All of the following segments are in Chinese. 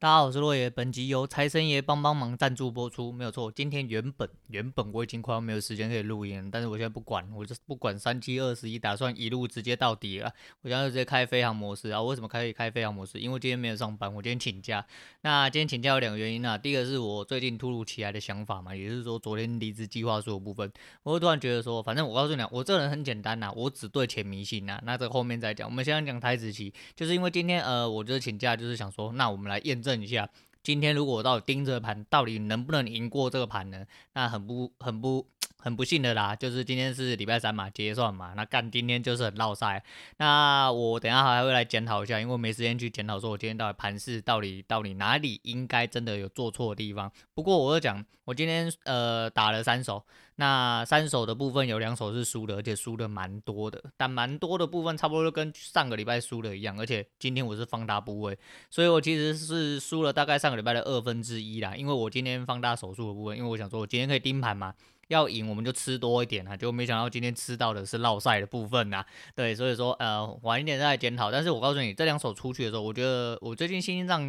大家好，我是洛爷。本集由财神爷帮帮忙赞助播出，没有错。今天原本原本我已经快要没有时间可以录音，但是我现在不管，我就不管三七二十一，打算一路直接到底了。我现在就直接开飞航模式啊！为什么可以开飞航模式？因为今天没有上班，我今天请假。那今天请假有两个原因啊。第一个是我最近突如其来的想法嘛，也就是说昨天离职计划书的部分，我突然觉得说，反正我告诉你啊，我这人很简单呐，我只对钱迷信呐。那这后面再讲。我们先讲台子期，就是因为今天呃，我就是请假，就是想说，那我们来验证一下。今天如果到盯着盘，到底能不能赢过这个盘呢？那很不很不很不幸的啦，就是今天是礼拜三嘛，结算嘛，那干今天就是很落赛。那我等下还会来检讨一下，因为没时间去检讨说我今天到底盘势到底到底哪里应该真的有做错的地方。不过我就讲，我今天呃打了三手。那三手的部分有两手是输的，而且输的蛮多的，但蛮多的部分差不多就跟上个礼拜输的一样，而且今天我是放大部位，所以我其实是输了大概上个礼拜的二分之一啦。因为我今天放大手数的部分，因为我想说我今天可以盯盘嘛，要赢我们就吃多一点啊，就没想到今天吃到的是落赛的部分呐。对，所以说呃晚一点再来检讨。但是我告诉你，这两手出去的时候，我觉得我最近心情上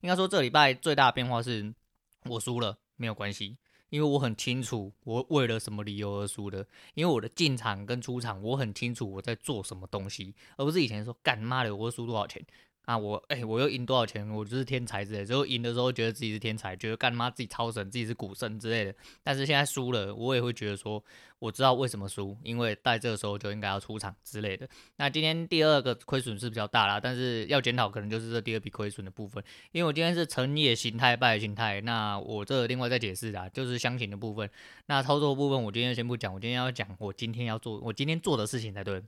应该说这礼拜最大的变化是我输了没有关系。因为我很清楚我为了什么理由而输的，因为我的进场跟出场我很清楚我在做什么东西，而不是以前说干妈的我会输多少钱。啊，我哎、我又赢多少钱？我就是天才之类的。之后赢的时候觉得自己是天才，觉得干妈自己超神，自己是股神之类的。但是现在输了，我也会觉得说，我知道为什么输，因为在这个时候就应该要出场之类的。那今天第二个亏损是比较大啦，但是要检讨可能就是这第二笔亏损的部分，因为我今天是成也形态败也形态。那我这另外再解释啦，就是箱型的部分。那操作部分我今天先不讲，我今天要讲我今天要做我今天做的事情才对。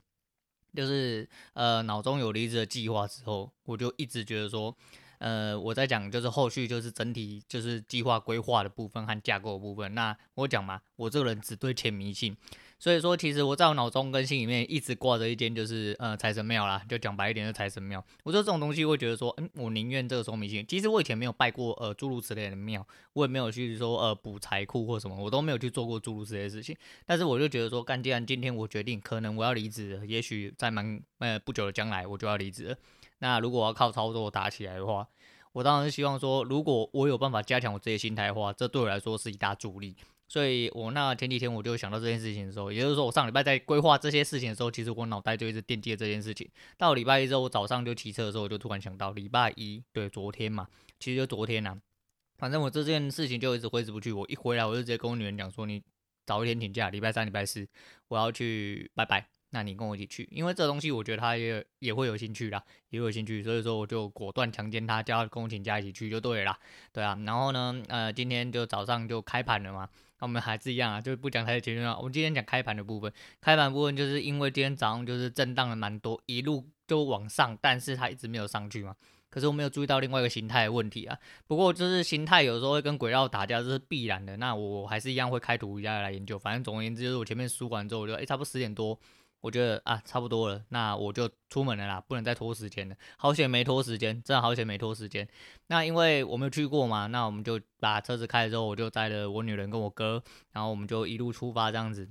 就是呃，脑中有离职的计划之后，我就一直觉得说，呃，我在讲就是后续就是整体就是计划规划的部分和架构的部分。那我讲嘛，我这个人只对钱迷信。所以说，其实我在我脑中跟心里面一直挂着一间，就是呃财神庙啦，就讲白一点，就财神庙。我说这种东西，会觉得说，嗯，我宁愿这个时候迷信。其实我以前没有拜过呃诸如此类的庙，我也没有去说呃补财库或什么，我都没有去做过诸如此类的事情。但是我就觉得说，干，既然今天我决定，可能我要离职，也许在蛮呃不久的将来我就要离职了。那如果我要靠操作打起来的话，我当然是希望说，如果我有办法加强我这些心态的话，这对我来说是一大助力。所以我那前几天我就想到这件事情的时候，也就是说我上礼拜在规划这些事情的时候，其实我脑袋就一直惦记着这件事情。到礼拜一之后，我早上就骑车的时候，我就突然想到礼拜一，对，昨天嘛，其实就昨天呐、啊，反正我这件事情就一直挥之不去。我一回来，我就直接跟我女人讲说，你早一天请假，礼拜三、礼拜四我要去拜拜。那你跟我一起去，因为这东西我觉得他也也会有兴趣啦，也有兴趣，所以说我就果断强奸他，叫他跟我请假一起去就对了，对啊，然后呢，呃，今天就早上就开盘了嘛，那我们还是一样啊，就不讲太多前面了，我们今天讲开盘的部分，开盘部分就是因为今天早上就是震荡了蛮多，一路就往上，但是它一直没有上去嘛，可是我没有注意到另外一个形态的问题啊，不过就是形态有时候会跟轨道打架，这是必然的，那我还是一样会开图一下来研究，反正总而言之就是我前面输完之后，我就诶、欸，差不多十点多。我觉得啊，差不多了，那我就出门了啦，不能再拖时间了。好险没拖时间，真的好险没拖时间。那因为我没有去过嘛，那我们就把车子开了之后，我就带着我女人跟我哥，然后我们就一路出发这样子。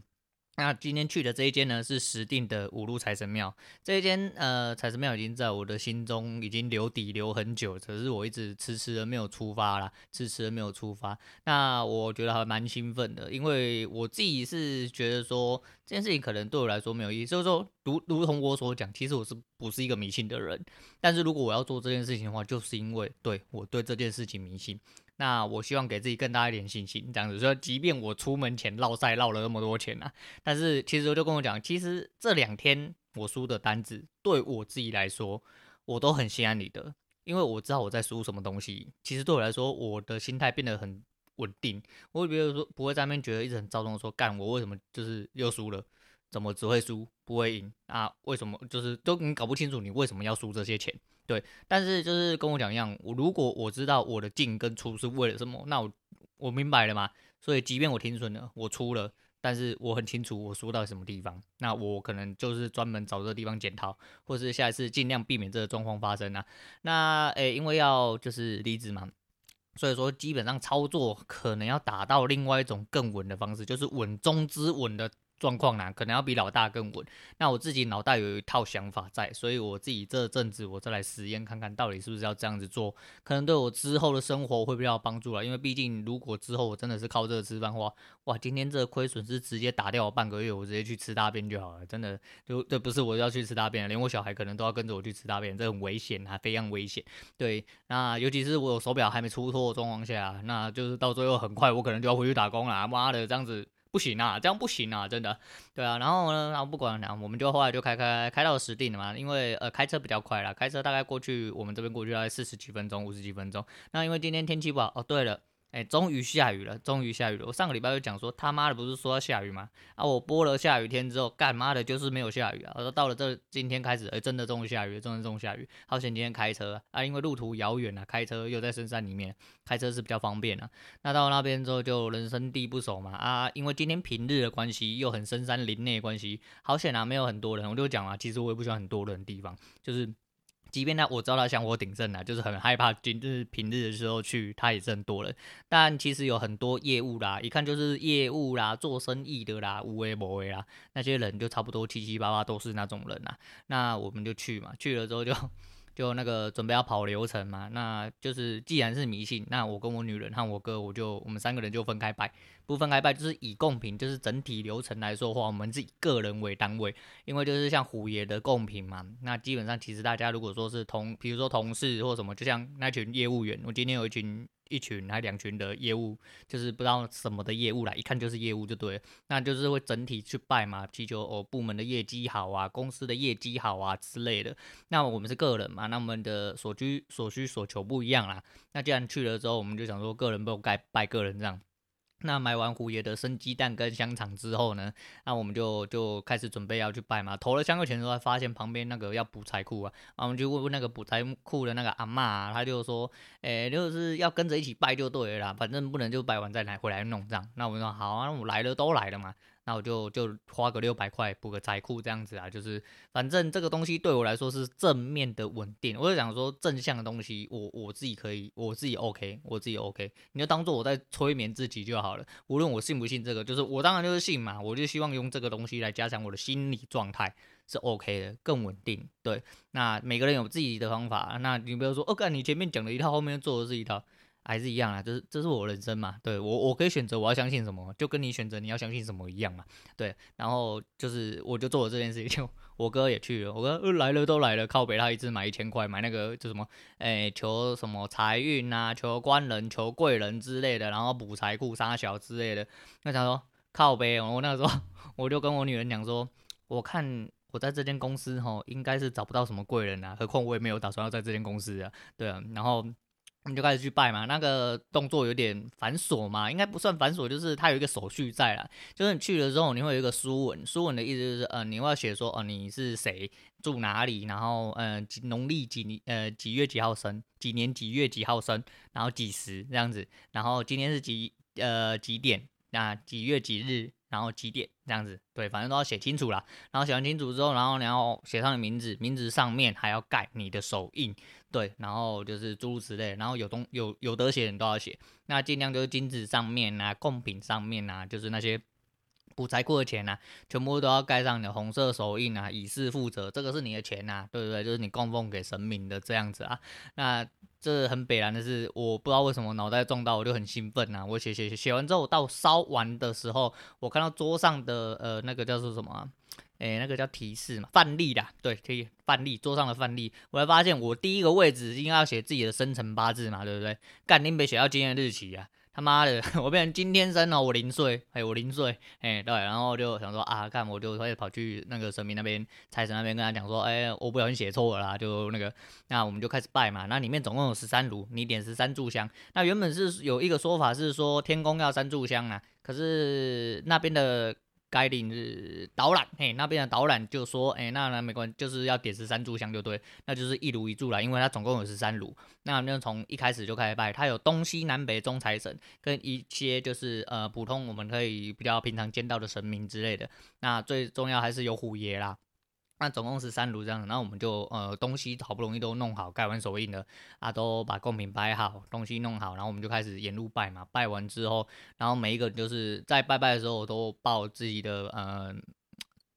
那今天去的这一间呢，是石碇的五路财神庙。这一间呃财神庙已经在我的心中已经留底留很久，可是我一直迟迟的没有出发啦，迟迟的没有出发。那我觉得还蛮兴奋的，因为我自己是觉得说这件事情可能对我来说没有意义，就是说如如同我所讲，其实我是不是一个迷信的人，但是如果我要做这件事情的话，就是因为对我对这件事情迷信。那我希望给自己更大一点信心，这样子说，即便我出门前落赛落了那么多钱啊，但是其实我就跟我讲，其实这两天我输的单子对我自己来说，我都很心安理得，因为我知道我在输什么东西。其实对我来说，我的心态变得很稳定，我比如说不会在那边觉得一直很躁动，说干我为什么就是又输了，怎么只会输不会赢啊？为什么就是都你搞不清楚你为什么要输这些钱？对，但是就是跟我讲一样，我如果我知道我的进跟出是为了什么，那我我明白了嘛。所以即便我停损了，我出了，但是我很清楚我输到什么地方，那我可能就是专门找这个地方检讨，或是下一次尽量避免这个状况发生啊。那诶，因为要就是离职嘛，所以说基本上操作可能要打到另外一种更稳的方式，就是稳中之稳的状况呢，可能要比老大更稳。那我自己脑袋有一套想法在，所以我自己这阵子我再来实验看看到底是不是要这样子做，可能对我之后的生活会比较有帮助了。因为毕竟如果之后我真的是靠这个吃饭的话，哇，今天这个亏损是直接打掉我半个月，我直接去吃大便就好了。真的，就这不是我要去吃大便，连我小孩可能都要跟着我去吃大便，这很危险啊，非常危险。对，那尤其是我手表还没出货的状况下，那就是到最后很快我可能就要回去打工了。妈的，这样子。不行啊，这样不行啊，真的，对啊，然后呢，然后不管了，我们就后来就开开开到实定了嘛，因为呃开车比较快啦，开车大概过去我们这边过去大概四十几分钟，五十几分钟。那因为今天天气不好，哦对了。哎，终于下雨了，终于下雨了。我上个礼拜就讲说，他妈的不是说要下雨吗？啊，我播了下雨天之后，干妈的就是没有下雨啊。我说到了这今天开始，哎，真的终于下雨了，真的终于下雨。好险今天开车啊，因为路途遥远啊，开车又在深山里面，开车是比较方便啊。那到那边之后就人生地不熟嘛，啊，因为今天平日的关系，又很深山林内的关系，好险啊，没有很多人。我就讲啊，其实我也不喜欢很多人的地方，就是。即便他我知道他想我鼎盛啊，就是很害怕，今日平日的时候去，他也是很多人。但其实有很多业务啦，一看就是业务啦，做生意的啦，无为不为啦，那些人就差不多七七八八都是那种人啦。那我们就去嘛，去了之后就。就那个准备要跑流程嘛，那就是既然是迷信，那我跟我女人和我哥，我就我们三个人就分开拜，不分开拜就是以贡品，就是整体流程来说的话，我们是以个人为单位，因为就是像虎爷的贡品嘛，那基本上其实大家如果说是同，比如说同事或什么，就像那群业务员，我今天有一群。一群还两群的业务，就是不知道什么的业务啦，一看就是业务就对了，那就是会整体去拜嘛，祈求哦部门的业绩好啊，公司的业绩好啊之类的。那我们是个人嘛，那我们的所居所需所求不一样啦。那既然去了之后，我们就想说个人不该拜个人这样。那买完虎爷的生鸡蛋跟香肠之后呢，那我们就就开始准备要去拜嘛。投了香油钱之后，发现旁边那个要补财库啊，啊我们就问问那个补财库的那个阿嬷啊，他就说，诶，就是要跟着一起拜就对了，反正不能就拜完再来回来弄这样。那我们说好啊，那我来了都来了嘛。那我就就花个六百块补个财库这样子啊，就是反正这个东西对我来说是正面的稳定。我就想说正向的东西我，我自己可以，我自己 OK，我自己 OK，你就当做我在催眠自己就好了。无论我信不信这个，就是我当然就是信嘛，我就希望用这个东西来加强我的心理状态是 OK 的，更稳定。对，那每个人有自己的方法。那你比如说，哦，干你前面讲的一套，后面做的是一套。还是一样啊，就是这是我人生嘛，对我我可以选择我要相信什么，就跟你选择你要相信什么一样嘛，对，然后就是我就做了这件事情，我哥也去了，我哥、来了都来了，靠北他一次买一千块买那个就什么，哎、求什么财运啊，求官人，求贵人之类的，然后补财库杀小之类的，那他说靠北，我那时候 我就跟我女人讲说，我看我在这间公司吼应该是找不到什么贵人啊，何况我也没有打算要在这间公司啊，对啊，然后。你就开始去拜嘛，那个动作有点繁琐嘛，应该不算繁琐，就是它有一个手续在啦。就是你去了之后，你会有一个书文，书文的意思就是，呃，你要写说，哦、呃，你是谁，住哪里，然后，呃，农历几呃几月几号生，几年几月几号生，然后几时这样子，然后今天是几呃几点，那几月几日。然后几点这样子，对，反正都要写清楚啦。然后写完清楚之后，然后你要写上你名字，名字上面还要盖你的手印，对，然后就是诸如此类。然后有东有有得写的你都要写，那尽量就是金子上面啊，贡品上面啊，就是那些补财库的钱啊，全部都要盖上你的红色手印啊，以示负责，这个是你的钱呐，对不对？就是你供奉给神明的这样子啊，那。这很北然的是，我不知道为什么脑袋撞到，我就很兴奋呐、啊。我写写写写完之后，到烧完的时候，我看到桌上的呃那个叫做什么、啊，诶，那个叫提示嘛，范例啦，对，可以范例桌上的范例，我才发现我第一个位置应该要写自己的生辰八字嘛，对不对？干，你别写到今天的日期啊。他妈的，我变成金天生了，我零岁，哎，我零岁，哎，对，然后就想说啊，看我就开始跑去那个神明那边，财神那边跟他讲说，哎，我不小心写错了啦，就那个，那我们就开始拜嘛，那里面总共有十三炉，你点十三炷香，那原本是有一个说法是说天宫要三炷香啊，可是那边的。该领是导览，嘿，那边的导览就说，哎，那那没关系，就是要点十三炷香就对，那就是一炉一炷啦，因为它总共有十三炉，那那从一开始就开始拜，它有东西南北中财神跟一些就是呃普通我们可以比较平常见到的神明之类的，那最重要还是有虎爷啦。那总共十三炉这样，然后我们就呃东西好不容易都弄好，盖完手印了啊，都把贡品摆好，东西弄好，然后我们就开始沿路拜嘛。拜完之后，然后每一个就是在拜拜的时候都报自己的呃，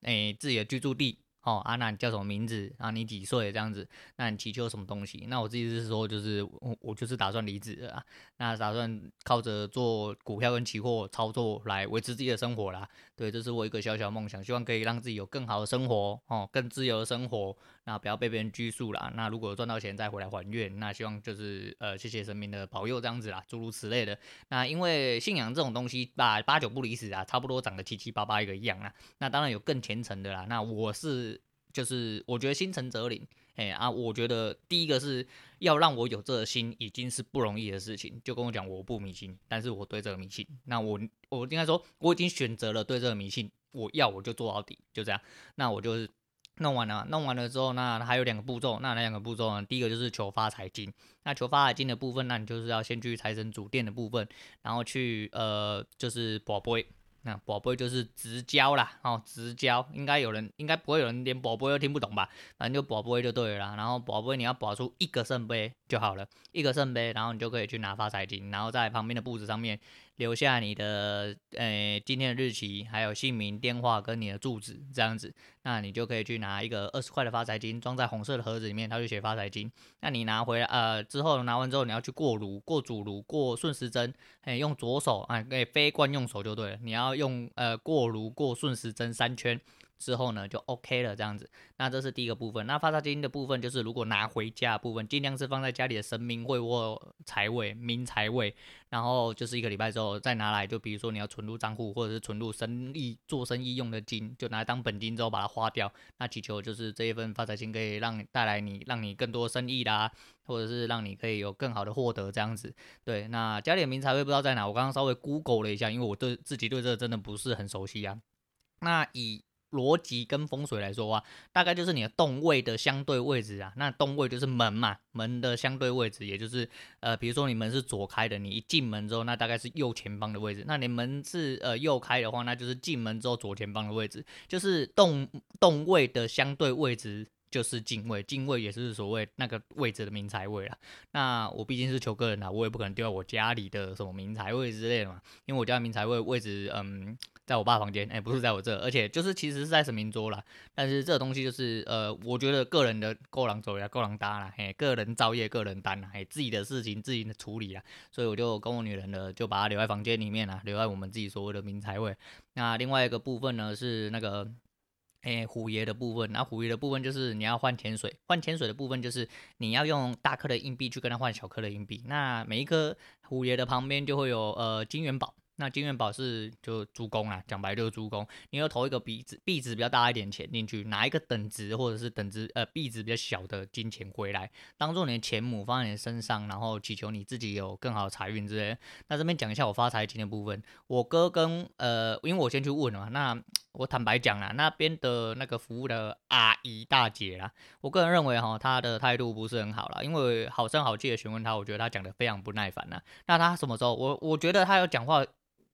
诶自己的居住地。哦，啊，那你叫什么名字？啊，你几岁？这样子，那你祈求什么东西？那我自己是说，就是我我就是打算离职了啊，那打算靠着做股票跟期货操作来维持自己的生活啦。对，这是我一个小小梦想，希望可以让自己有更好的生活哦，更自由的生活。那不要被别人拘束啦。那如果赚到钱再回来还愿，那希望就是呃，谢谢神明的保佑这样子啦，诸如此类的。那因为信仰这种东西吧，八九不离十啊，差不多长得七七八八一个样啊。那当然有更虔诚的啦。那我是就是我觉得心诚则灵，哎啊，我觉得第一个是要让我有这个心，已经是不容易的事情。就跟我讲，我不迷信，但是我对这个迷信。那我我应该说，我已经选择了对这个迷信，我要我就做到底，就这样。那我就是。弄完了，弄完了之后，那还有两个步骤。那那两个步骤呢？第一个就是求发财金。那求发财金的部分，那你就是要先去财神主殿的部分，然后去呃，就是博杯。那博杯就是直交啦，哦，直交。应该有人，应该不会有人连宝贝都听不懂吧？反正就宝贝就对了啦。然后宝贝你要保出一个圣杯就好了，一个圣杯，然后你就可以去拿发财金，然后在旁边的布置上面。留下你的呃、今天的日期，还有姓名、电话跟你的住址，这样子，那你就可以去拿一个二十块的发财金，装在红色的盒子里面，它就写发财金。那你拿回来呃之后拿完之后，你要去过炉、过主炉、过顺时针，哎、用左手啊，可以非惯用手就对了。你要用呃过炉、过顺时针三圈。之后呢，就 OK 了，这样子。那这是第一个部分。那发财金的部分，就是如果拿回家的部分，尽量是放在家里的神明位或财位、明财位。然后就是一个礼拜之后再拿来，就比如说你要存入账户，或者是存入生意做生意用的金，就拿来当本金之后把它花掉。那祈求就是这一份发财金可以让带来你，让你更多生意啦，或者是让你可以有更好的获得这样子。对，那家里的明财位不知道在哪，我刚刚稍微 Google 了一下，因为我对自己对这个真的不是很熟悉啊。那以逻辑跟风水来说啊，大概就是你的动位的相对位置啊。那动位就是门嘛，门的相对位置，也就是呃，比如说你门是左开的，你一进门之后，那大概是右前方的位置。那你门是呃右开的话，那就是进门之后左前方的位置，就是动动位的相对位置。就是进位，进位也是所谓那个位置的明财位啦。那我毕竟是求个人啦，我也不可能丢在我家里的什么明财位之类的嘛。因为我家名财位位置，嗯，在我爸房间，哎、不是在我这，而且就是其实是在神明桌啦。但是这个东西就是，呃，我觉得个人的够狼走呀，够狼搭啦，嘿，个人造业，个人担啦，嘿，自己的事情自己的处理啦。所以我就跟我女人呢就把它留在房间里面啦，留在我们自己所谓的明财位。那另外一个部分呢是那个。诶，虎爷的部分，那虎爷的部分就是你要换钱水，换钱水的部分就是你要用大颗的硬币去跟他换小颗的硬币。那每一颗虎爷的旁边就会有呃金元宝。那金元宝是就猪公啊，讲白就是猪公。你要投一个币值币值比较大一点钱进去，拿一个等值或者是等值呃币值比较小的金钱回来，当做你的钱母放在你身上，然后祈求你自己有更好的财运之类。那这边讲一下我发财金的部分，我哥跟呃，因为我先去问了嘛，那我坦白讲啦，那边的那个服务的阿姨大姐啦，我个人认为哈，她的态度不是很好啦，因为好声好气的询问她，我觉得她讲的非常不耐烦呐。那她什么时候？我我觉得她有讲话。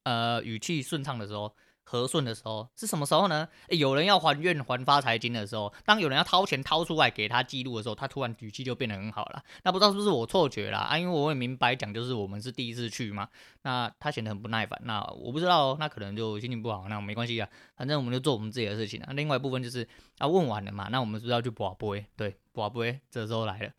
呃，语气顺畅的时候，和顺的时候是什么时候呢？有人要还愿还发财金的时候，当有人要掏钱掏出来给他记录的时候，他突然语气就变得很好了。那不知道是不是我错觉啦？啊，因为我也明白讲，就是我们是第一次去嘛。那他显得很不耐烦。那我不知道，那可能就心情不好。那没关系啊，反正我们就做我们自己的事情啊。另外一部分就是啊，问完了嘛，那我们是不是要去博杯？对，博杯这时候来了。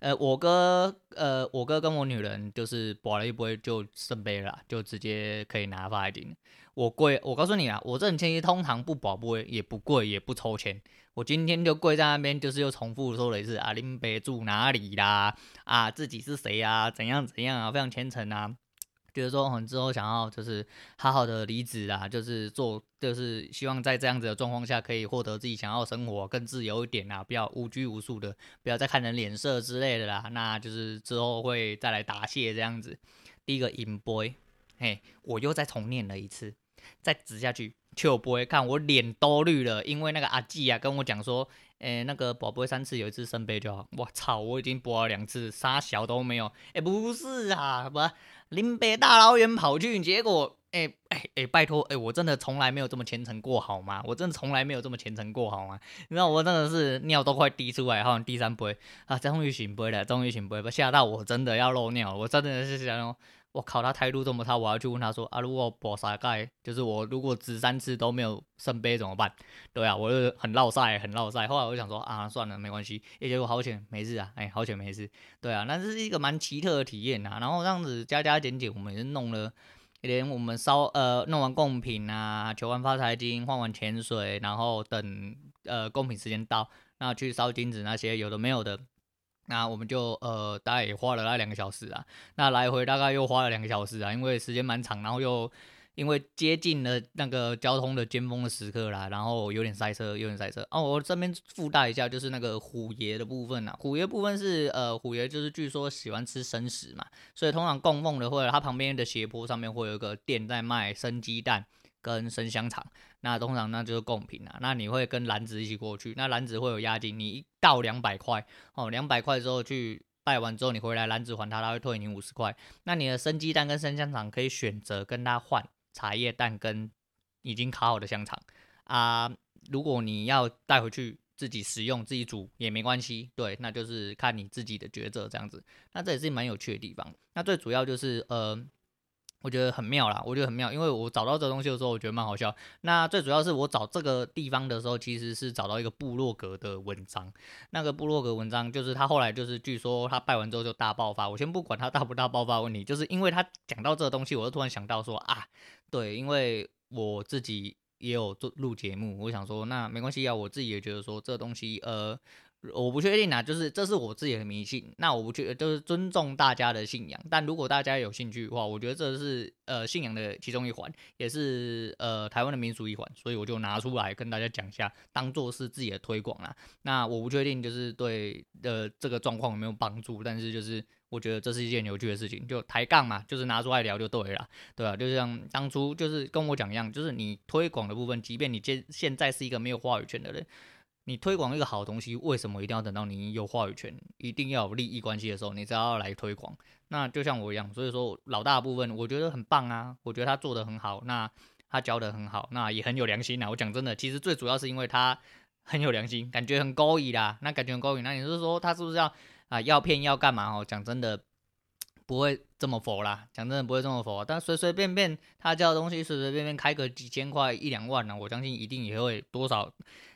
呃，我哥，呃，我哥跟我女人就是保了一杯就圣杯了，就直接可以拿发金。我跪，我告诉你啊，我这种前期通常不保杯，也不跪，也不抽签。我今天就跪在那边，就是又重复说了一次啊，林北住哪里啦？啊，自己是谁啊？怎样怎样啊？非常虔诚啊。觉得说，我们之后想要就是好好的离职啊，就是做，就是希望在这样子的状况下，可以获得自己想要生活，更自由一点啊，不要无拘无束的，不要再看人脸色之类的啦。那就是之后会再来答谢这样子。第一个银 boy，，嘿，我又再重念了一次，再指下去，就不会看我脸都绿了，因为那个阿季啊跟我讲说，诶、那个宝杯三次有一次圣杯就好。我操，我已经博了两次，啥小都没有。诶、不是啊，不。林北大老远跑去，结果哎哎哎，拜托，哎、欸，我真的从来没有这么虔诚过，好吗？我真的从来没有这么虔诚过，好吗？你知道我真的是尿都快滴出来，好像第三杯啊，终于醒杯了，终于醒杯了，吓到我真的要漏尿，我真的是想，我靠，他态度这么差，我要去问他说啊，如果补三盖，就是我如果只三次都没有圣杯怎么办？对啊，我就很落赛，很落赛。后来我就想说啊，算了，没关系，也结果好险没事啊，哎、好险没事。对啊，那这是一个蛮奇特的体验啊。然后这样子加加减减，我们也是弄了。连我们烧呃弄完贡品啊，求完发财金，换完潜水，然后等呃贡品时间到，那去烧金子那些有的没有的，那我们就呃大概也花了那两个小时啊，那来回大概又花了两个小时啊，因为时间蛮长，然后又。因为接近了那个交通的尖峰的时刻啦，然后有点塞车，有点塞车。哦，我这边附带一下，就是那个虎爷的部分啊。虎爷部分是呃，虎爷就是据说喜欢吃生食嘛，所以通常供奉的或者它旁边的斜坡上面会有一个店在卖生鸡蛋跟生香肠，那通常那就是贡品啊。那你会跟篮子一起过去，那篮子会有押金，你一到两百块哦，两百块之后去拜完之后，你回来篮子还他，他会退你五十块。那你的生鸡蛋跟生香肠可以选择跟他换。茶叶蛋跟已经烤好的香肠啊，如果你要带回去自己食用、自己煮也没关系，对，那就是看你自己的抉择这样子。那这也是蛮有趣的地方。那最主要就是呃。我觉得很妙啦，我觉得很妙，因为我找到这东西的时候，我觉得蛮好笑。那最主要是我找这个地方的时候，其实是找到一个部落格的文章。那个部落格文章就是他后来就是据说他拜完之后就大爆发。我先不管他大不大爆发问题，就是因为他讲到这个东西，我就突然想到说啊，对，因为我自己也有做录节目，我想说那没关系啊，我自己也觉得说这东西呃。我不确定啊，就是这是我自己的迷信，那我不确就是尊重大家的信仰，但如果大家有兴趣的话，我觉得这是呃信仰的其中一环，也是呃台湾的民俗一环，所以我就拿出来跟大家讲一下，当做是自己的推广啦。那我不确定就是对呃这个状况有没有帮助，但是就是我觉得这是一件有趣的事情，就抬杠嘛，就是拿出来聊就对了，对吧？就像当初就是跟我讲一样，就是你推广的部分，即便你现现在是一个没有话语权的人。你推广一个好东西，为什么一定要等到你有话语权，一定要有利益关系的时候，你才要来推广？那就像我一样，所以说老大的部分我觉得很棒啊，我觉得他做得很好，那他教得很好，那也很有良心啊。我讲真的，其实最主要是因为他很有良心，感觉很勾引啦，那感觉很勾引。那你是说他是不是要啊要骗要干嘛？哦，讲真的不会这么佛啦，讲真的不会这么佛。但随随便便他教的东西，随随便便开个几千块一两万呢，我相信一定也会多少。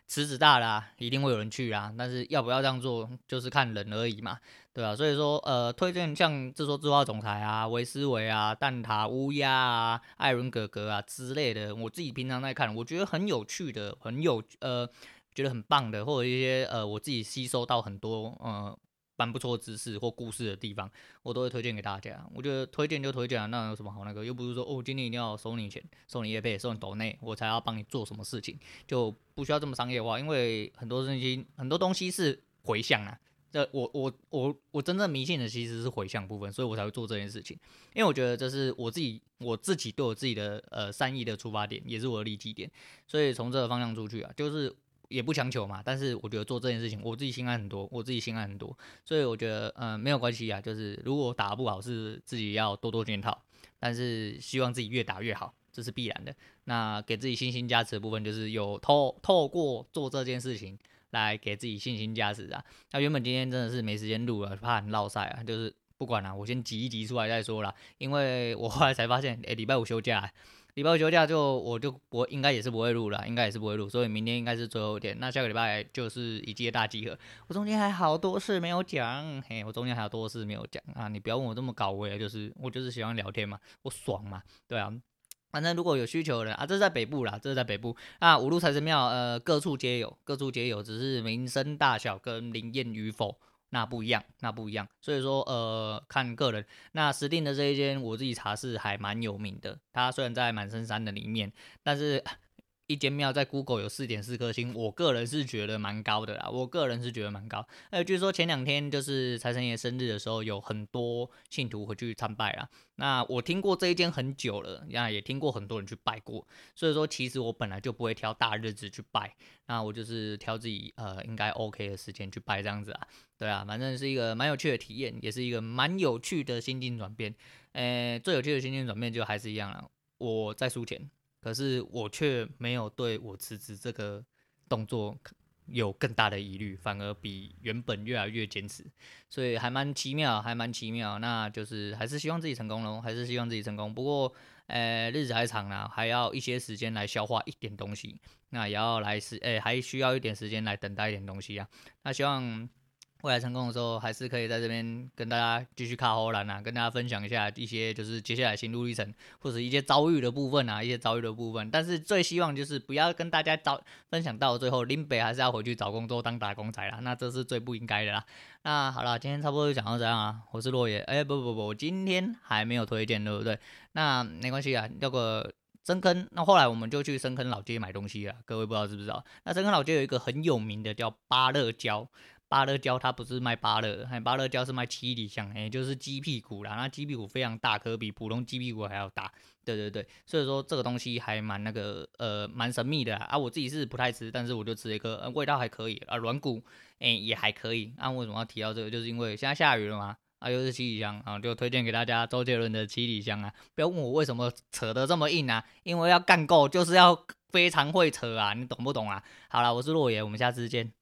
池子大啦，一定会有人去啊。但是要不要这样做，就是看人而已嘛，对啊，所以说，呃，推荐像自说智话总裁啊、维思维啊、蛋挞乌鸦啊、艾伦哥哥啊之类的，我自己平常在看，我觉得很有趣的，很有呃，觉得很棒的，或者一些呃，我自己吸收到很多呃。蛮不错的知识或故事的地方，我都会推荐给大家。我觉得推荐就推荐啊，那有什么好那个？又不是说哦，今天一定要收你钱，收你业配，收你抖内，我才要帮你做什么事情，就不需要这么商业化。因为很多东西，很多东西是回向啊。这我我我我真正迷信的其实是回向部分，所以我才会做这件事情。因为我觉得这是我自己我自己对我自己的呃善意的出发点，也是我的利基点。所以从这个方向出去啊，就是。也不强求嘛，但是我觉得做这件事情，我自己心安很多，我自己心安很多，所以我觉得，嗯、没有关系啊，就是如果打不好，是自己要多多检讨，但是希望自己越打越好，这是必然的。那给自己信心加持的部分，就是有透透过做这件事情来给自己信心加持啊。那原本今天真的是没时间录了，怕很落赛啊，就是不管了、我先挤一挤出来再说啦，因为我后来才发现，诶、礼拜五休假、礼拜五休假就我就不应该也是不会录了，应该也是不会录，所以明天应该是最后一天。那下个礼拜就是一届大集合。我中间还好多事没有讲，嘿，我中间还有多事没有讲啊！你不要问我这么搞味，就是我就是喜欢聊天嘛，我爽嘛，对啊。反正如果有需求的人啊，这是在北部啦，这是在北部啊，五路财神庙呃各处皆有，各处皆有，只是名声大小跟灵验与否。那不一样，那不一样，所以说，呃，看个人。那石定的这一间，我自己查是还蛮有名的。它虽然在满身山的里面，但是。一间庙在 Google 有四点四颗星，我个人是觉得蛮高的啦。我个人是觉得蛮高。呃，据说前两天就是财神爷生日的时候，有很多信徒回去参拜啦。那我听过这一间很久了，那也听过很多人去拜过。所以说，其实我本来就不会挑大日子去拜，那我就是挑自己呃应该 OK 的时间去拜这样子啊。对啊，反正是一个蛮有趣的体验，也是一个蛮有趣的心境转变。呃，最有趣的心境转变就还是一样啦。我在输钱，可是我却没有对我辞职这个动作有更大的疑虑，反而比原本越来越坚持，所以还蛮奇妙，还蛮奇妙。那就是还是希望自己成功喽，还是希望自己成功。不过，呃，日子还长呢，还要一些时间来消化一点东西，那也要来时，哎，还需要一点时间来等待一点东西啊。那希望。未来成功的时候，还是可以在这边跟大家继续卡荷兰啊，跟大家分享一下一些就是接下来心路历程，或者一些遭遇的部分啊，一些遭遇的部分。但是最希望就是不要跟大家找分享到最后，林北还是要回去找工作当打工仔啦，那这是最不应该的啦。那好了，今天差不多就讲到这样啊，我是落叶。哎、不不不，我今天还没有推荐，对不对？那没关系啊，那个深坑。那后来我们就去深坑老街买东西啊，各位不知道知不知道？那深坑老街有一个很有名的叫芭乐椒。芭乐椒它不是卖芭乐，还芭乐椒是卖七里香，也就是鸡屁股啦。那鸡屁股非常大颗，比普通鸡屁股还要大。对对对，所以说这个东西还蛮那个呃蛮神秘的啊。我自己是不太吃，但是我就吃一个，味道还可以啊，软骨哎也还可以。啊、为什么要提到这个？就是因为现在下雨了嘛，啊又是七里香啊，就推荐给大家周杰伦的七里香啊。不要问我为什么扯得这么硬啊，因为要干够就是要非常会扯啊，你懂不懂啊？好了，我是落叶，我们下次见。